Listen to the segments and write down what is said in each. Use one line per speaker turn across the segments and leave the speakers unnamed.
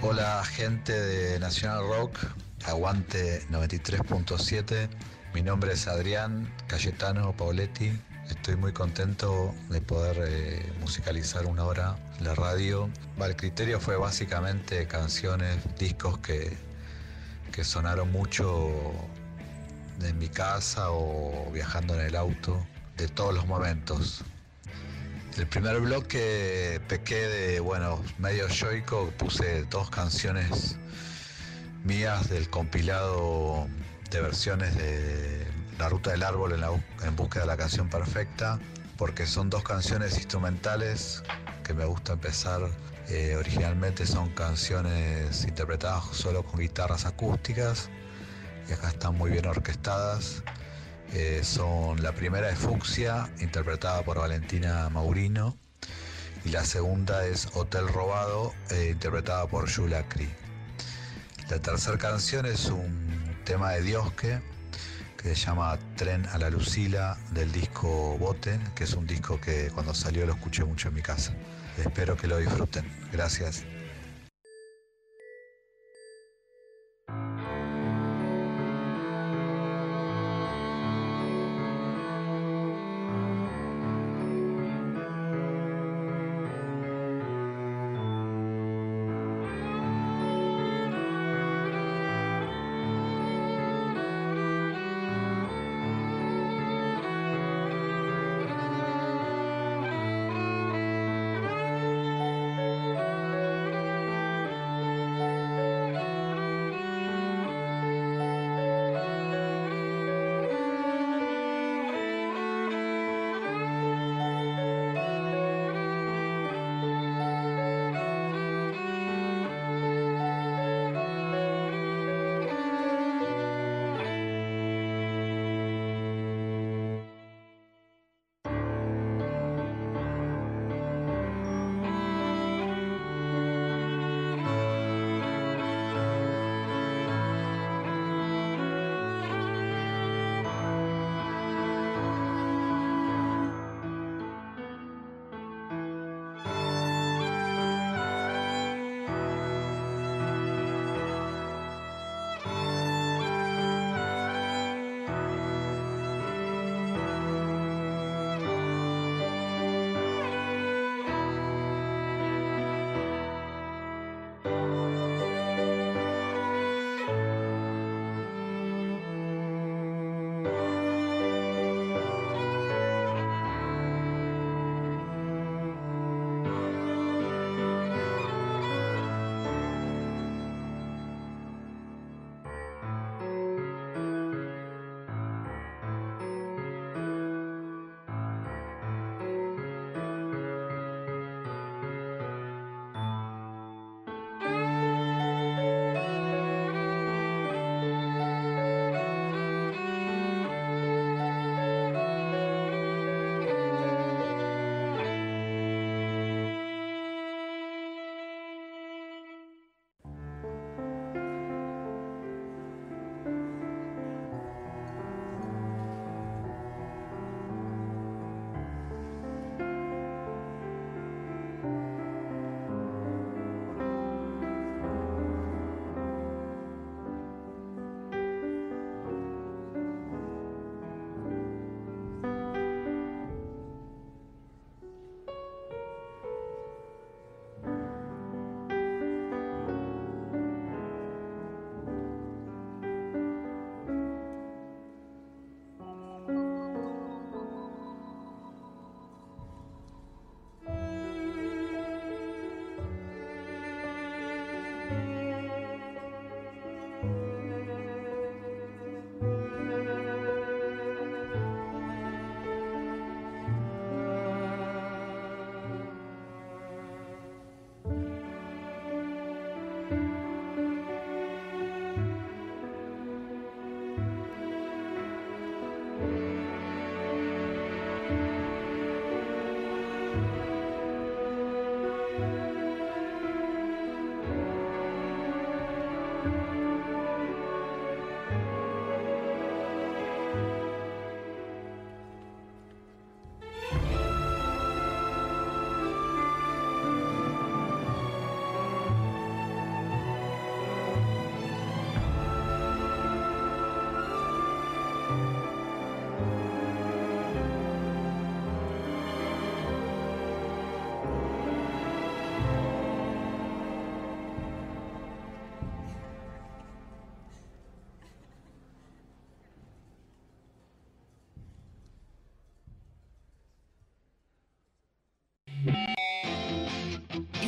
Hola gente de National Rock, aguante 93.7. Mi nombre es Adrián Cayetano Pauletti. Estoy muy contento de poder eh, musicalizar una hora la radio. el criterio fue básicamente canciones, discos que, que sonaron mucho en mi casa o viajando en el auto, de todos los momentos. El primer bloque pequé de, bueno, medio yoico, puse dos canciones mías del compilado de versiones de La Ruta del Árbol en, en búsqueda de la canción perfecta, porque son dos canciones instrumentales que me gusta empezar. Eh, originalmente son canciones interpretadas solo con guitarras acústicas y acá están muy bien orquestadas eh, son la primera es Fucsia, interpretada por Valentina Maurino, y la segunda es Hotel Robado, eh, interpretada por Yulacri. La tercera canción es un tema de Diosque que se llama Tren a la Lucila del disco Bote, que es un disco que cuando salió lo escuché mucho en mi casa. Espero que lo disfruten. Gracias.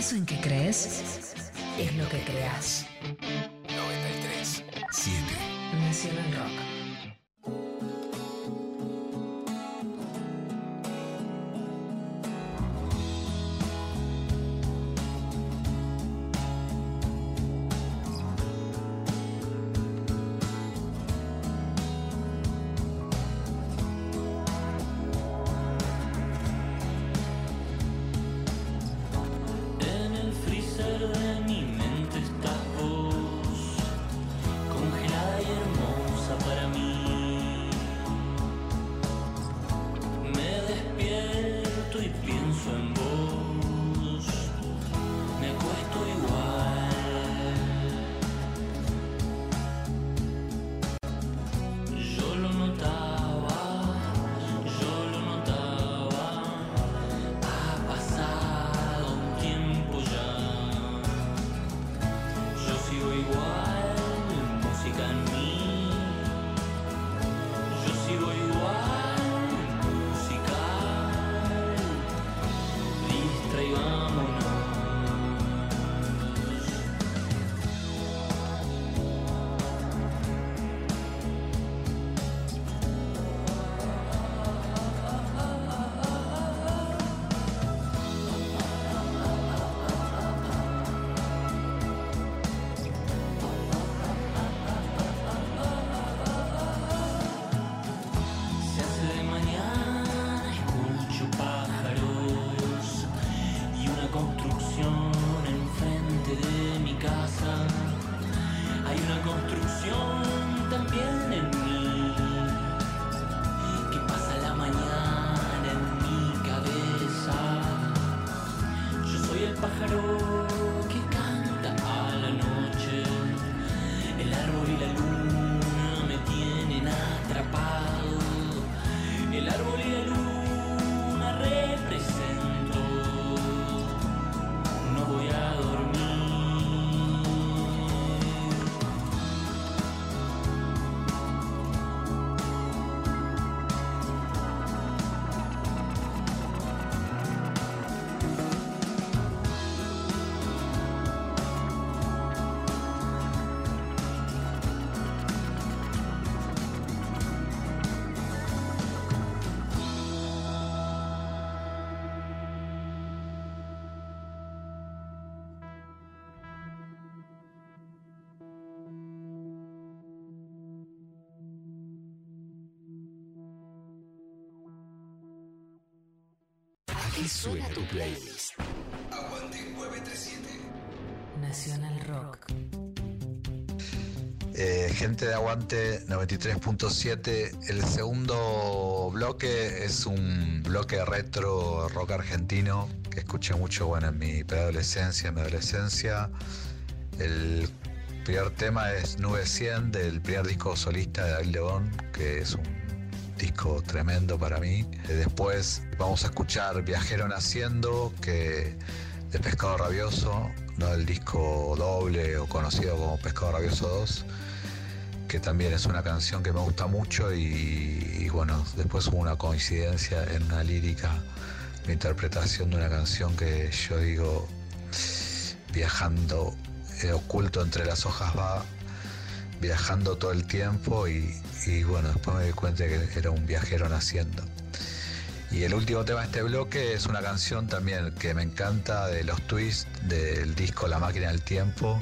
Eso en que crees es lo que creas.
93 7
Nacional Rock.
Aquí suena tu playlist.
Nacional Rock.
Eh, gente de Aguante 93.7, el segundo bloque es un bloque retro rock argentino que escuché mucho bueno, en mi preadolescencia, en mi adolescencia. El primer tema es Nube 100 del primer disco solista de David León, que es un disco tremendo para mí. Eh, Después vamos a escuchar Viajero Naciendo, que de Pescado Rabioso, no el disco doble o conocido como Pescado Rabioso 2, que también es una canción que me gusta mucho y, bueno, después hubo una coincidencia en una lírica, la interpretación de una canción que yo digo, viajando, eh, oculto entre las hojas va, viajando todo el tiempo y, y bueno, después me di cuenta que era un viajero naciendo. Y el último tema de este bloque es una canción también que me encanta de los twists del disco La máquina del tiempo,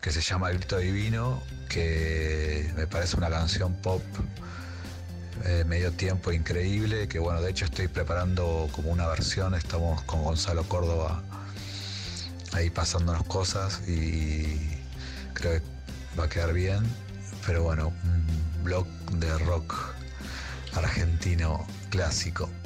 que se llama El grito divino, que me parece una canción pop eh, medio tiempo increíble, que bueno, de hecho estoy preparando como una versión, estamos con Gonzalo Córdoba
ahí pasándonos cosas y creo que va a quedar bien. Pero bueno, blog de rock argentino clásico.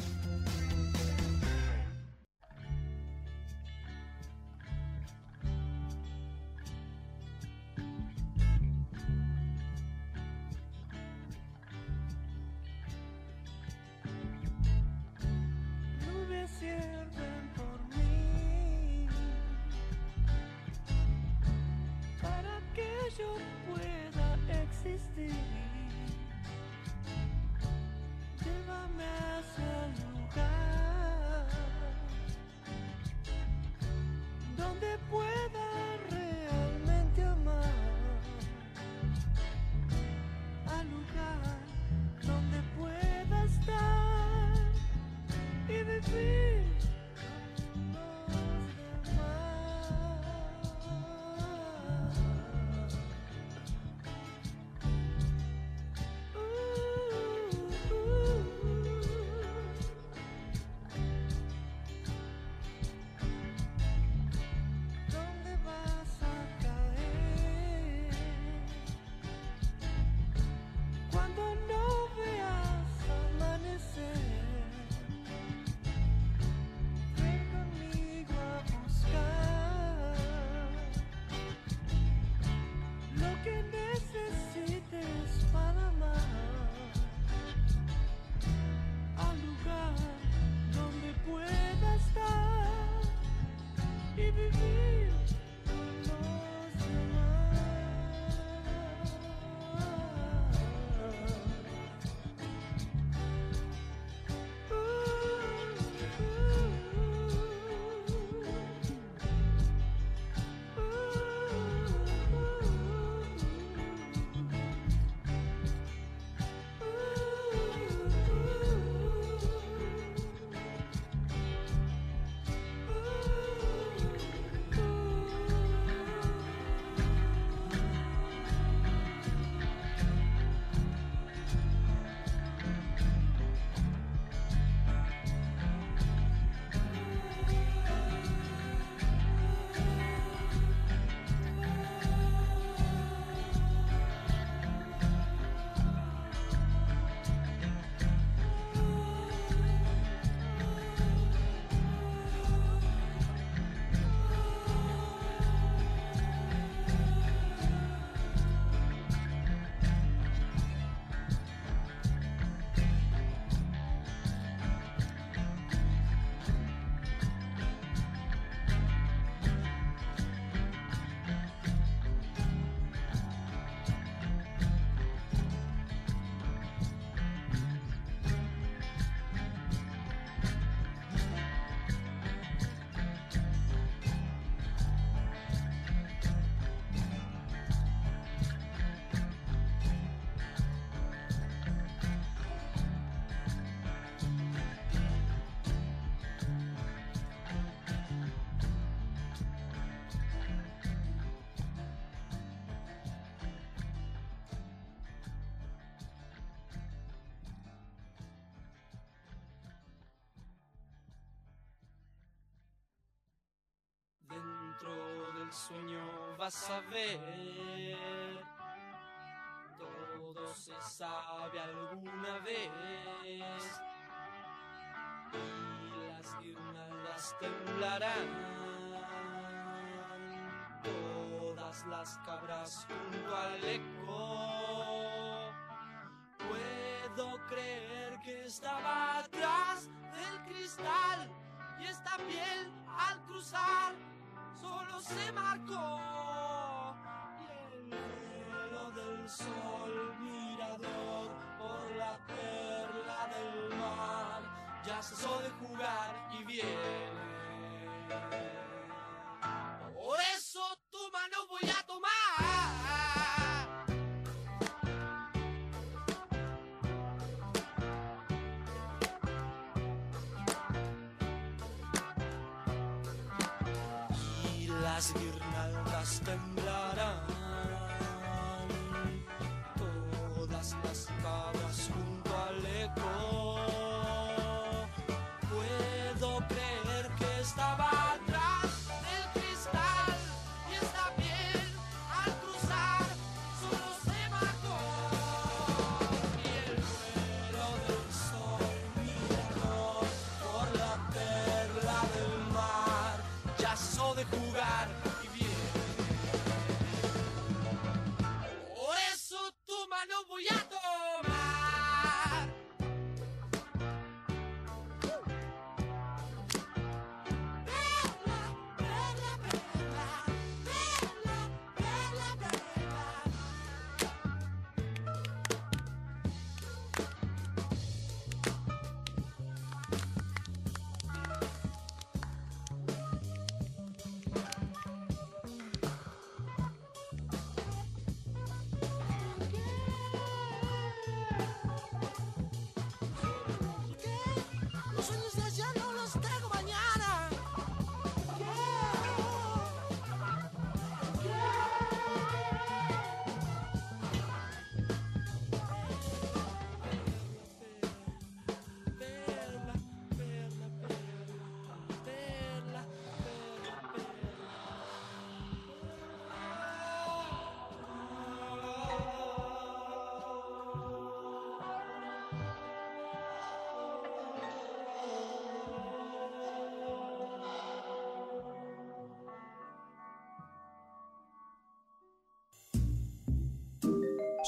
Del sueño vas a ver, todo se sabe alguna vez. Y las guirnaldas temblarán, todas las cabras junto al eco. Puedo creer que estaba atrás del cristal y esta piel al cruzar solo se marcó. Y el velo del sol mirador por la perla del mar. Ya cesó de jugar y viene las guirnaldas temblarán.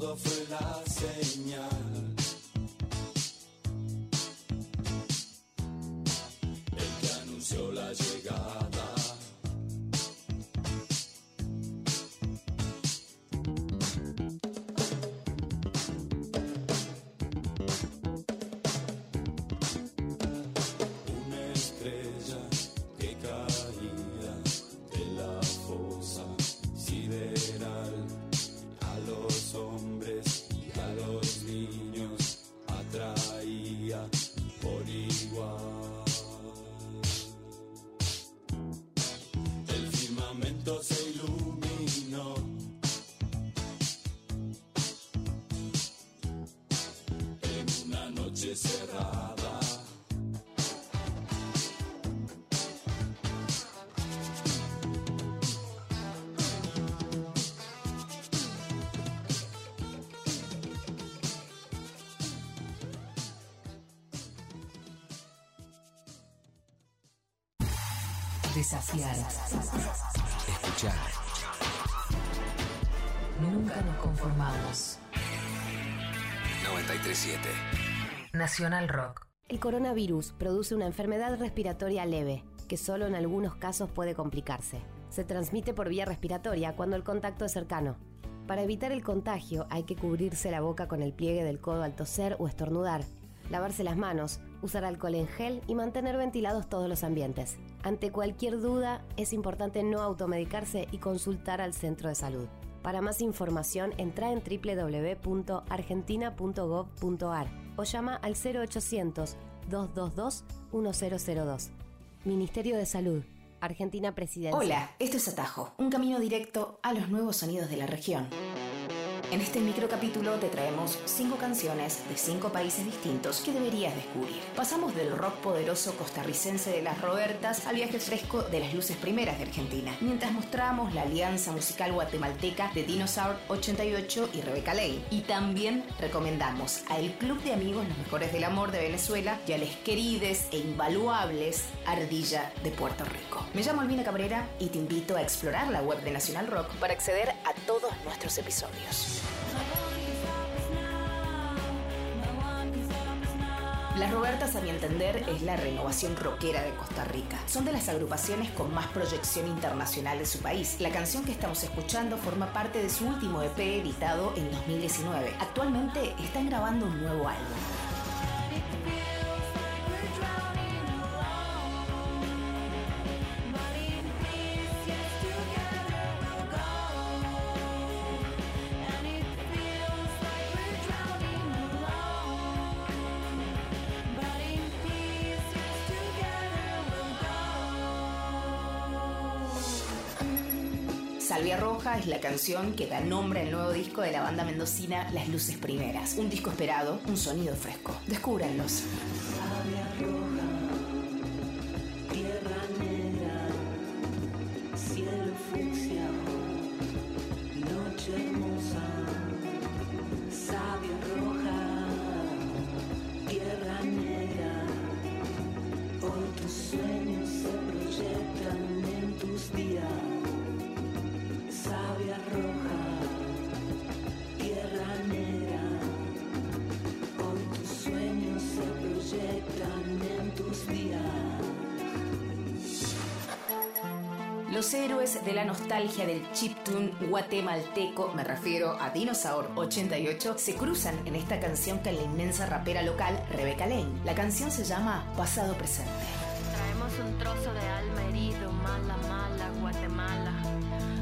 Sordo fue la señal.
Desafiar.
Escuchar.
Nunca nos conformamos.
937.
Nacional Rock.
El coronavirus produce una enfermedad respiratoria leve, que solo en algunos casos puede complicarse. Se transmite por vía respiratoria cuando el contacto es cercano. Para evitar el contagio hay que cubrirse la boca con el pliegue del codo al toser o estornudar, lavarse las manos, usar alcohol en gel y mantener ventilados todos los ambientes. Ante cualquier duda, es importante no automedicarse y consultar al centro de salud. Para más información, entra en www.argentina.gov.ar o llama al 0800-222-1002. Ministerio de Salud, Argentina Presidencia.
Hola, esto es Atajo, un camino directo a los nuevos sonidos de la región. En este microcapítulo te traemos cinco canciones de cinco países distintos que deberías descubrir. Pasamos del rock poderoso costarricense de las Robertas al viaje fresco de las luces primeras de Argentina, mientras mostramos la alianza musical guatemalteca de Dinosaur 88 y Rebecca Lane. Y también recomendamos a el Club de Amigos Los Mejores del Amor de Venezuela y a les querides e invaluables Ardilla de Puerto Rico. Me llamo Albina Cabrera y te invito a explorar la web de Nacional Rock para acceder a todos nuestros episodios. Las Robertas, a mi entender, es la renovación rockera de Costa Rica. Son de las agrupaciones con más proyección internacional de su país. La canción que estamos escuchando forma parte de su último EP editado en 2019. Actualmente están grabando un nuevo álbum. Canción que da nombre al nuevo disco de la banda mendocina Las Luces Primeras. Un disco esperado, un sonido fresco. Descúbranlos. Guatemalteco, me refiero a Dinosaur 88, se cruzan en esta canción con la inmensa rapera local Rebecca Lane. La canción se llama Pasado Presente.
Traemos un trozo de alma herido, mala, mala, Guatemala.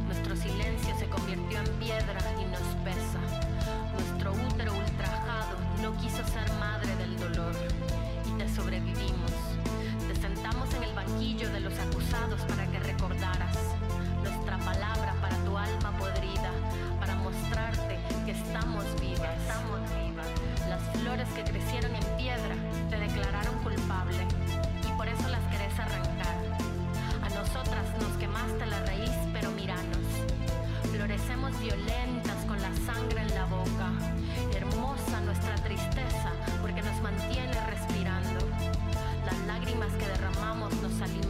Nuestro silencio se convirtió en piedra y nos pesa. Nuestro útero ultrajado no quiso ser madre del dolor y te sobrevivimos. Te sentamos en el banquillo de los acusados para que recordaras flores que crecieron en piedra te declararon culpable y por eso las querés arrancar. A nosotras nos quemaste la raíz, pero míranos. Florecemos violentas con la sangre en la boca. Hermosa nuestra tristeza porque nos mantiene respirando. Las lágrimas que derramamos nos alimentan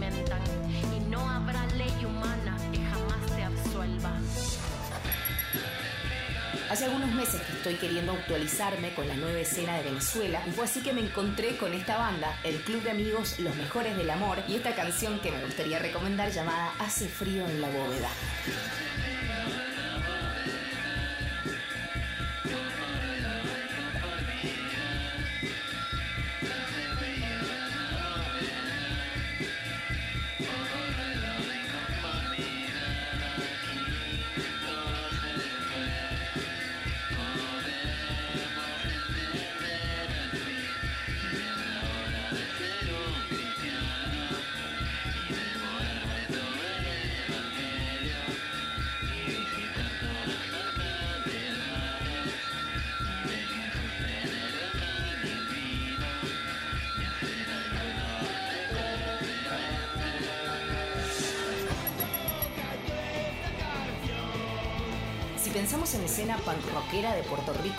Hace algunos meses que estoy queriendo actualizarme con la nueva escena de Venezuela y fue así que me encontré con esta banda, el Club de Amigos Los Mejores del Amor y esta canción que me gustaría recomendar llamada Hace frío en la bóveda.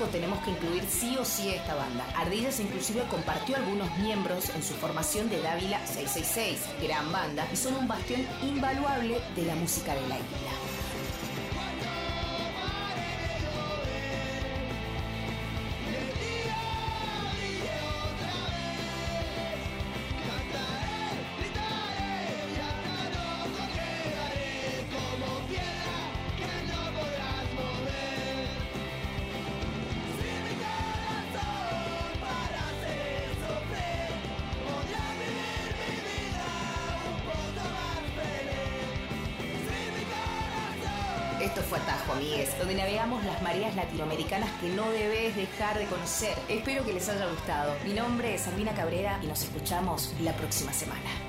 Tenemos que incluir sí o sí a esta banda. Ardillas inclusive compartió algunos miembros en su formación de Dávila 666, gran banda, y son un bastión invaluable de la música de la isla. Que no debes dejar de conocer. Espero que les haya gustado. Mi nombre es Albina Cabrera y nos escuchamos la próxima semana.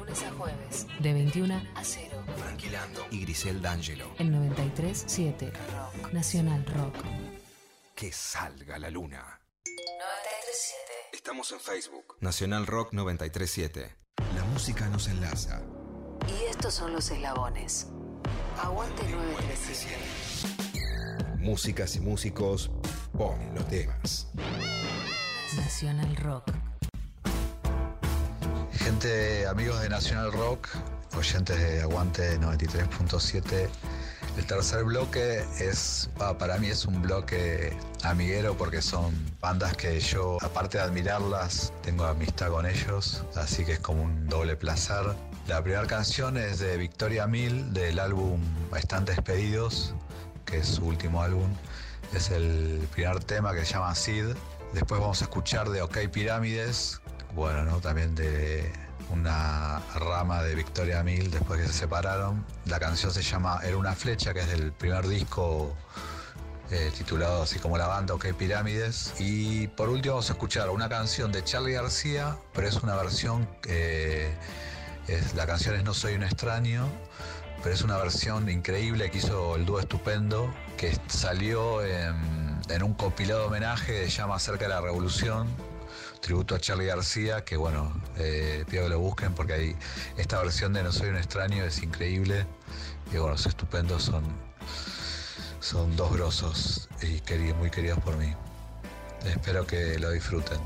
Lunes a jueves, de 21 a 0.
Tranquilando y Grisel D'Angelo.
El 93.7 Rock. Nacional Rock.
Que salga la luna.
93.7.
Estamos en Facebook. Nacional Rock 937. La música nos enlaza.
Y estos son los eslabones. Aguante 937.
Músicas y músicos ponen los temas.
Nacional Rock.
Gente, amigos de Nacional Rock, oyentes de Aguante 93.7. El tercer bloque es, pa- para mí es un bloque amiguero porque son bandas que yo, aparte de admirarlas, tengo amistad con ellos, así que es como un doble placer. La primera canción es de Victoria Mil del álbum Están Despedidos, que es su último álbum. Es el primer tema que se llama Sid. Después vamos a escuchar de OK Pirámides, bueno, ¿no? También de una rama de Victoria Mil después que se separaron. La canción se llama Era una flecha, que es del primer disco eh, titulado así como la banda OK Pirámides. Y por último vamos a escuchar una canción de Charlie García, pero es una versión que es, la canción es No Soy un extraño, pero es una versión increíble que hizo el dúo estupendo, que salió en, en un compilado homenaje de Llama Cerca de la Revolución, tributo a Charlie García, que bueno, eh, pido que lo busquen porque esta versión de No Soy un extraño es increíble. Y bueno, los estupendos son, son dos grosos y muy queridos por mí. Espero que lo disfruten.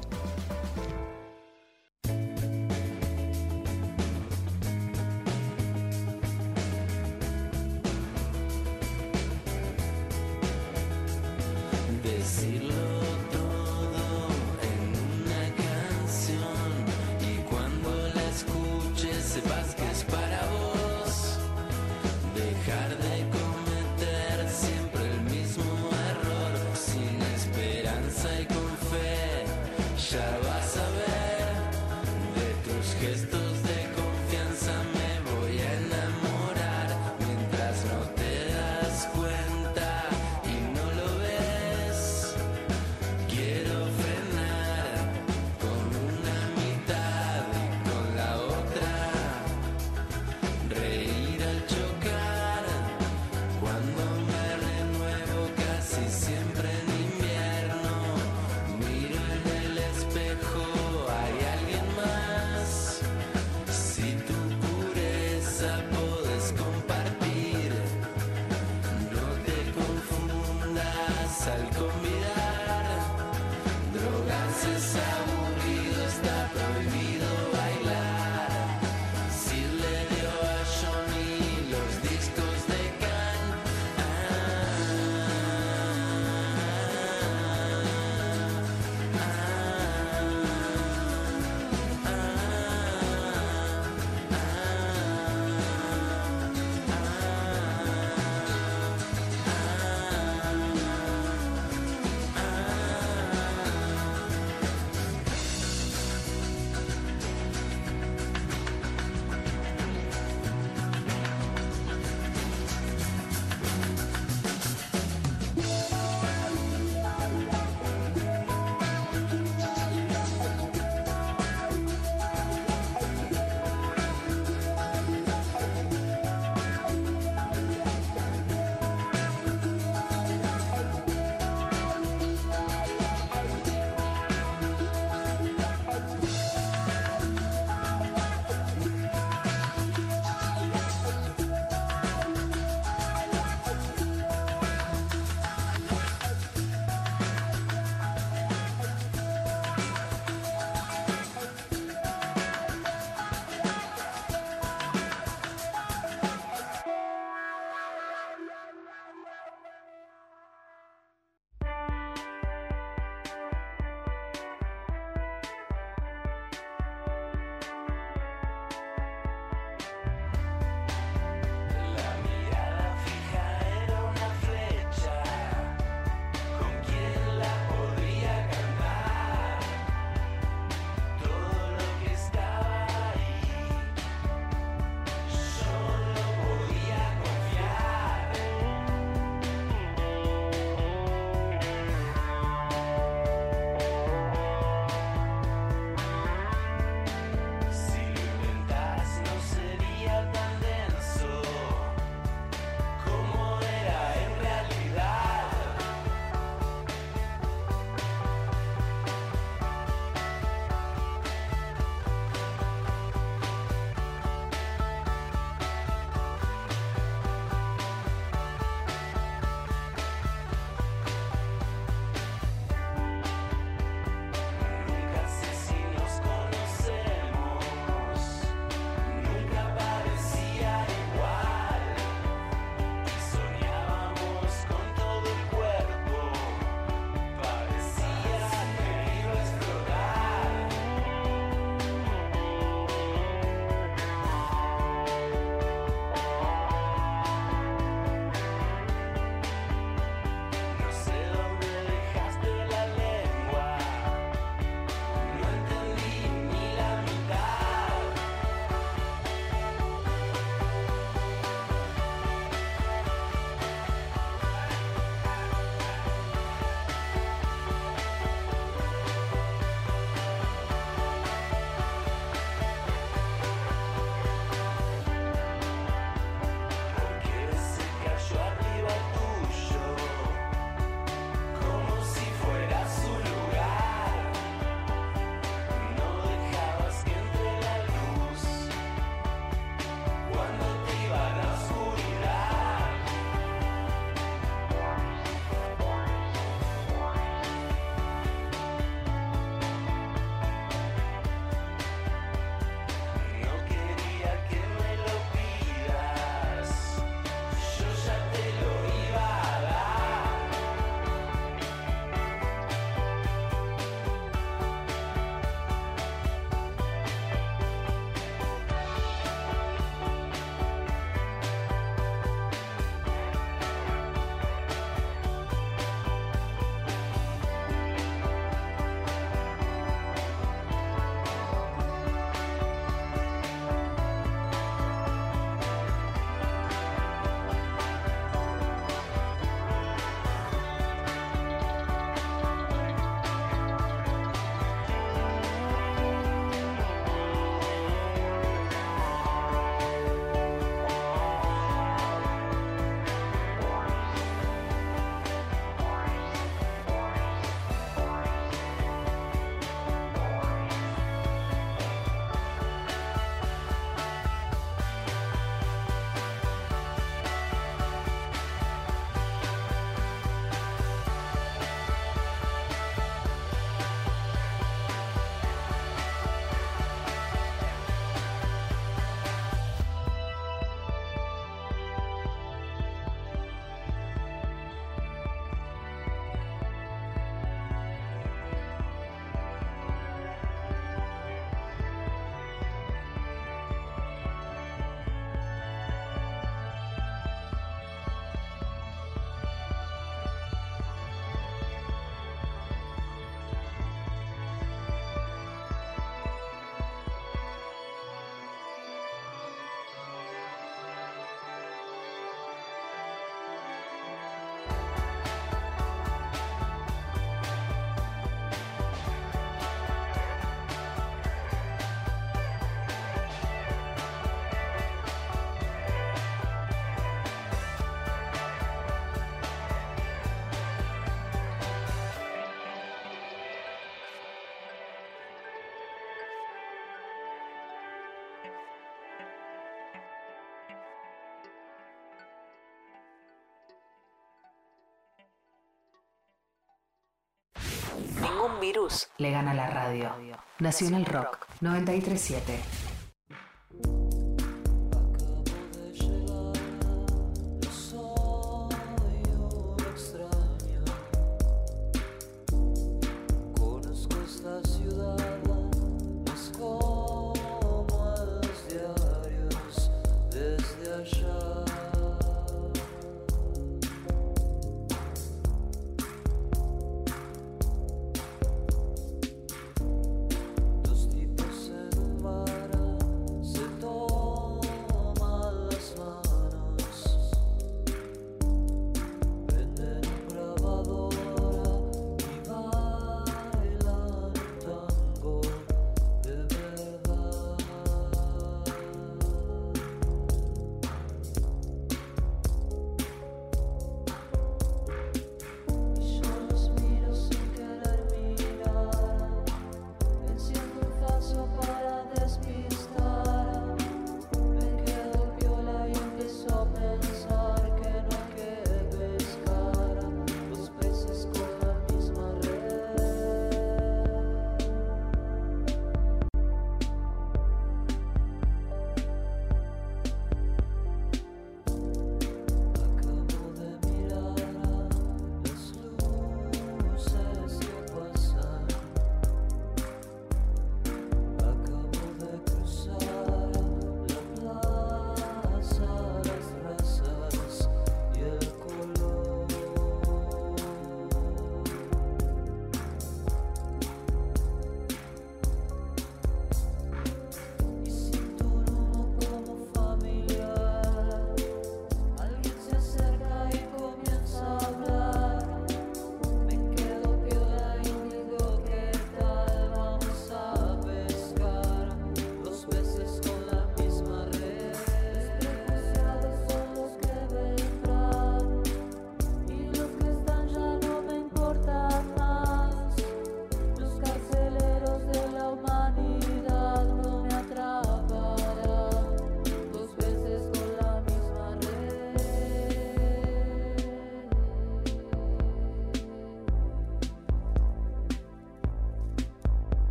Ningún virus le gana la radio. Nacional Rock 937.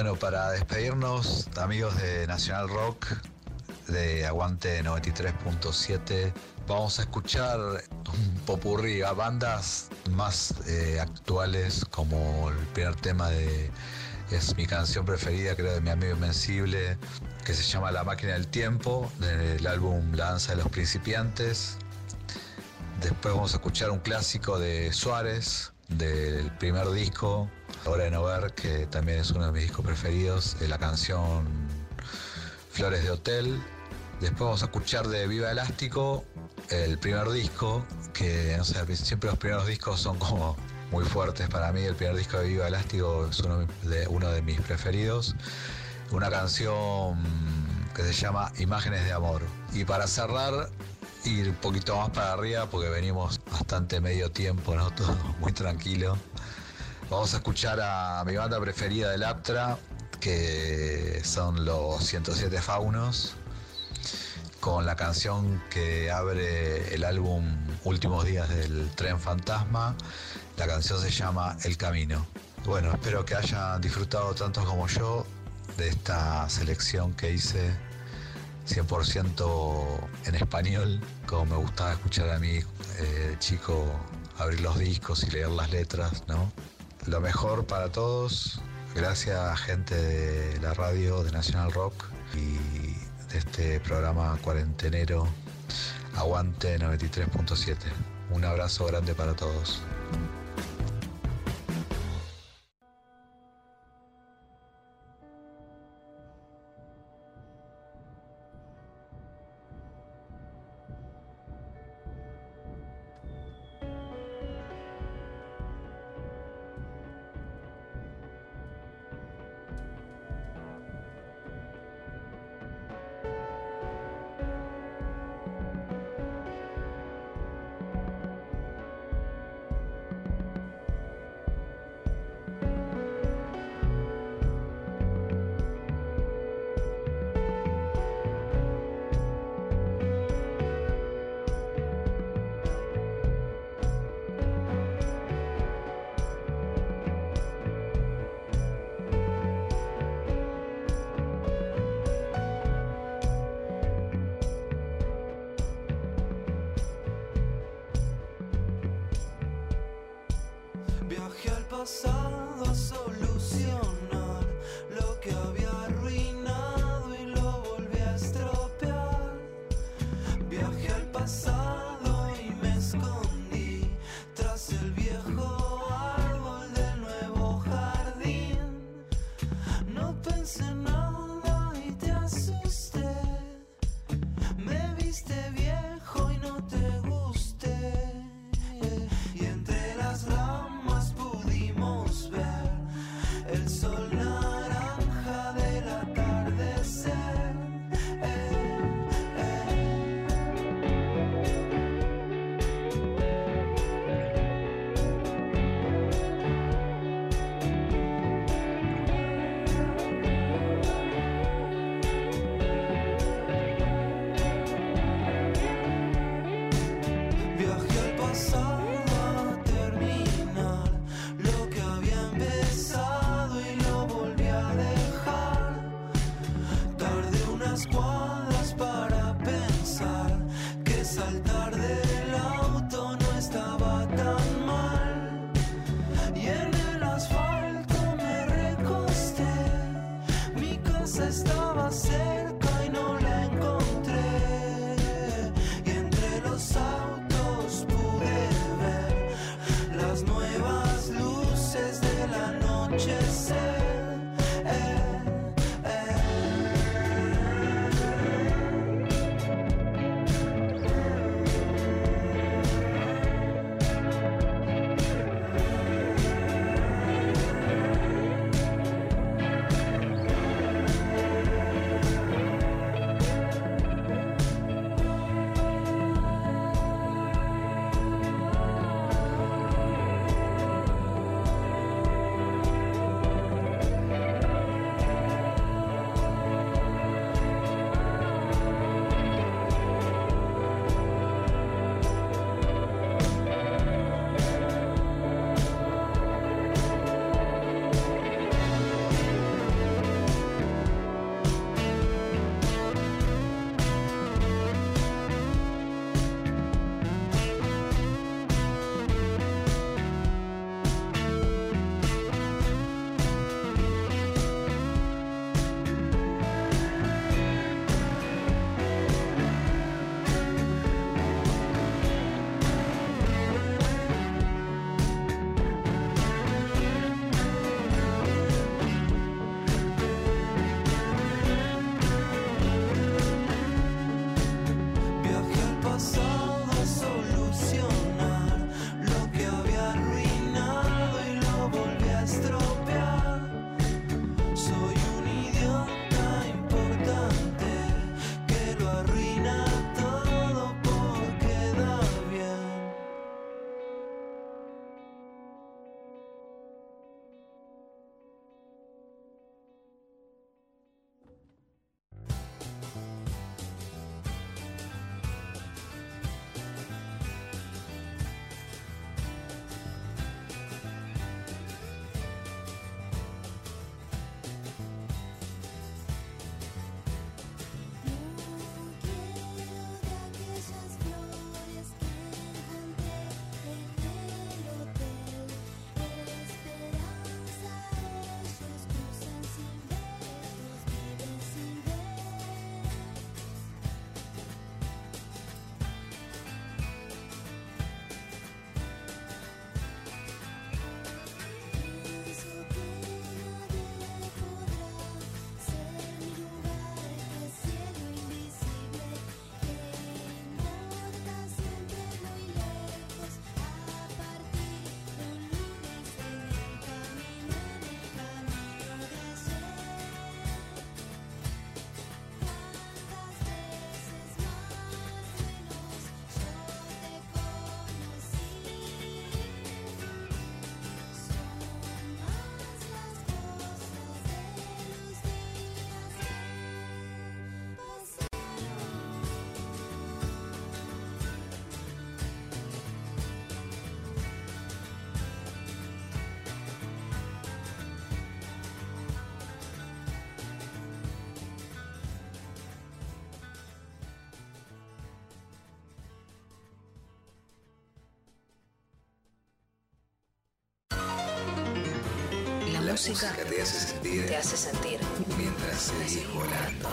Bueno, para despedirnos, amigos de Nacional Rock, de Aguante 93.7, vamos a escuchar un popurrí a bandas más eh, actuales, como el primer tema de. Es mi canción preferida, creo, de mi amigo Invencible, que se llama La máquina del tiempo, del álbum La danza de los principiantes. Después vamos a escuchar un clásico de Suárez, del primer disco, Hora de no ver, que también es uno de mis discos preferidos, de la canción Flores de Hotel. Después vamos a escuchar de Viva Elástico, el primer disco, que siempre los primeros discos son como muy fuertes para mí. El primer disco de Viva Elástico es uno de, uno de mis preferidos. Una canción que se llama Imágenes de Amor. Y para cerrar, ir un poquito más para arriba porque venimos bastante medio tiempo, ¿no? Todo muy tranquilo. Vamos a escuchar a mi banda preferida del Aptra, que son los 107 Faunos, con la canción que abre el álbum Últimos Días del Tren Fantasma. La canción se llama El Camino. Bueno, espero que hayan disfrutado tanto como yo de esta selección que hice 100% en español, como me gustaba escuchar a mí eh, chico abrir los discos y leer las letras, ¿no? Lo mejor para todos, gracias gente de la radio de National Rock y de este programa cuarentenero Aguante 93.7. Un abrazo grande para todos.
Pasado a
música.
Te hace sentir,
te hace sentir.
Mientras seguís volando.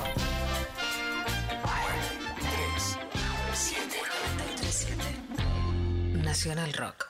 937 Nacional Rock.